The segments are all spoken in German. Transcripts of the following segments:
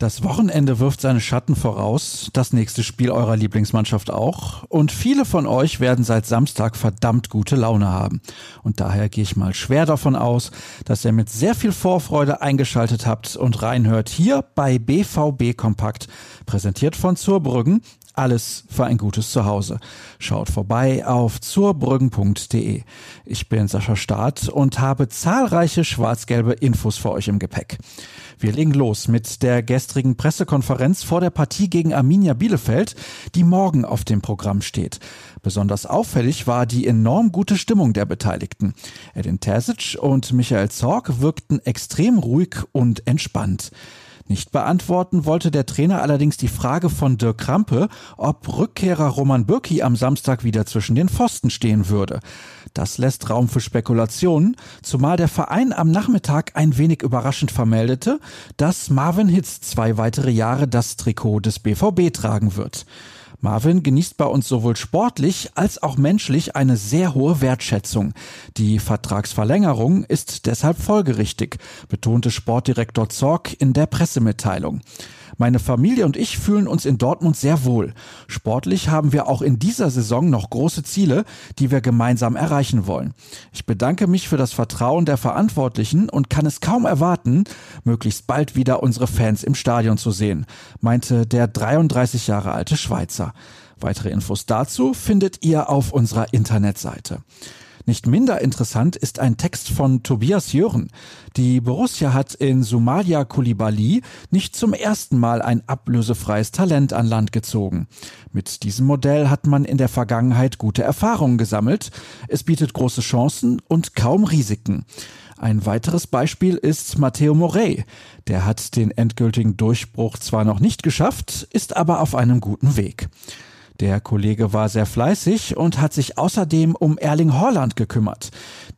Das Wochenende wirft seine Schatten voraus, das nächste Spiel eurer Lieblingsmannschaft auch, und viele von euch werden seit Samstag verdammt gute Laune haben. Und daher gehe ich mal schwer davon aus, dass ihr mit sehr viel Vorfreude eingeschaltet habt und reinhört. Hier bei BVB Kompakt, präsentiert von Zurbrüggen, alles für ein gutes Zuhause. Schaut vorbei auf zurbrüggen.de. Ich bin Sascha Staat und habe zahlreiche schwarz-gelbe Infos für euch im Gepäck. Wir legen los mit der gestrigen Pressekonferenz vor der Partie gegen Arminia Bielefeld, die morgen auf dem Programm steht. Besonders auffällig war die enorm gute Stimmung der Beteiligten. Edin Terzic und Michael Zorg wirkten extrem ruhig und entspannt. Nicht beantworten wollte der Trainer allerdings die Frage von Dirk Krampe, ob Rückkehrer Roman Bürki am Samstag wieder zwischen den Pfosten stehen würde. Das lässt Raum für Spekulationen, zumal der Verein am Nachmittag ein wenig überraschend vermeldete, dass Marvin Hitz zwei weitere Jahre das Trikot des BVB tragen wird. Marvin genießt bei uns sowohl sportlich als auch menschlich eine sehr hohe Wertschätzung. Die Vertragsverlängerung ist deshalb folgerichtig, betonte Sportdirektor Zorg in der Pressemitteilung. Meine Familie und ich fühlen uns in Dortmund sehr wohl. Sportlich haben wir auch in dieser Saison noch große Ziele, die wir gemeinsam erreichen wollen. Ich bedanke mich für das Vertrauen der Verantwortlichen und kann es kaum erwarten, möglichst bald wieder unsere Fans im Stadion zu sehen, meinte der 33 Jahre alte Schweizer. Weitere Infos dazu findet ihr auf unserer Internetseite. Nicht minder interessant ist ein Text von Tobias Jören. Die Borussia hat in Somalia Kulibali nicht zum ersten Mal ein ablösefreies Talent an Land gezogen. Mit diesem Modell hat man in der Vergangenheit gute Erfahrungen gesammelt. Es bietet große Chancen und kaum Risiken. Ein weiteres Beispiel ist Matteo Morey. Der hat den endgültigen Durchbruch zwar noch nicht geschafft, ist aber auf einem guten Weg. Der Kollege war sehr fleißig und hat sich außerdem um Erling Holland gekümmert.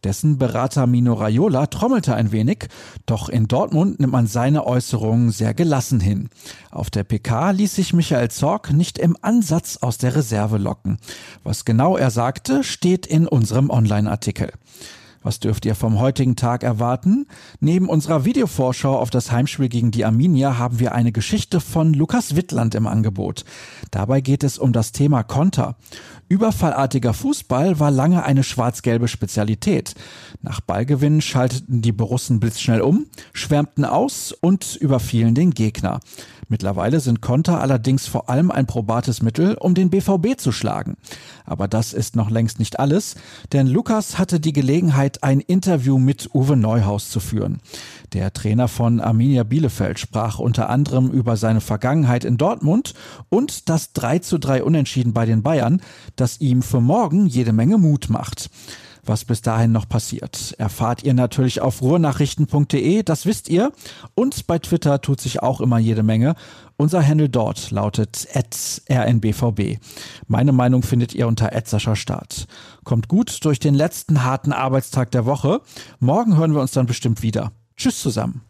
Dessen Berater Mino Raiola trommelte ein wenig, doch in Dortmund nimmt man seine Äußerungen sehr gelassen hin. Auf der PK ließ sich Michael Zorg nicht im Ansatz aus der Reserve locken. Was genau er sagte, steht in unserem Online-Artikel. Was dürft ihr vom heutigen Tag erwarten? Neben unserer Videovorschau auf das Heimspiel gegen die Arminia haben wir eine Geschichte von Lukas Wittland im Angebot. Dabei geht es um das Thema Konter. Überfallartiger Fußball war lange eine schwarz-gelbe Spezialität. Nach Ballgewinn schalteten die Borussen blitzschnell um, schwärmten aus und überfielen den Gegner. Mittlerweile sind Konter allerdings vor allem ein probates Mittel, um den BVB zu schlagen. Aber das ist noch längst nicht alles, denn Lukas hatte die Gelegenheit, ein Interview mit Uwe Neuhaus zu führen. Der Trainer von Arminia Bielefeld sprach unter anderem über seine Vergangenheit in Dortmund und das 3 zu 3 Unentschieden bei den Bayern, das ihm für morgen jede Menge Mut macht. Was bis dahin noch passiert, erfahrt ihr natürlich auf ruhrnachrichten.de, das wisst ihr. Und bei Twitter tut sich auch immer jede Menge. Unser Handle dort lautet rnbvb. Meine Meinung findet ihr unter Start. Kommt gut durch den letzten harten Arbeitstag der Woche. Morgen hören wir uns dann bestimmt wieder. Tschüss zusammen.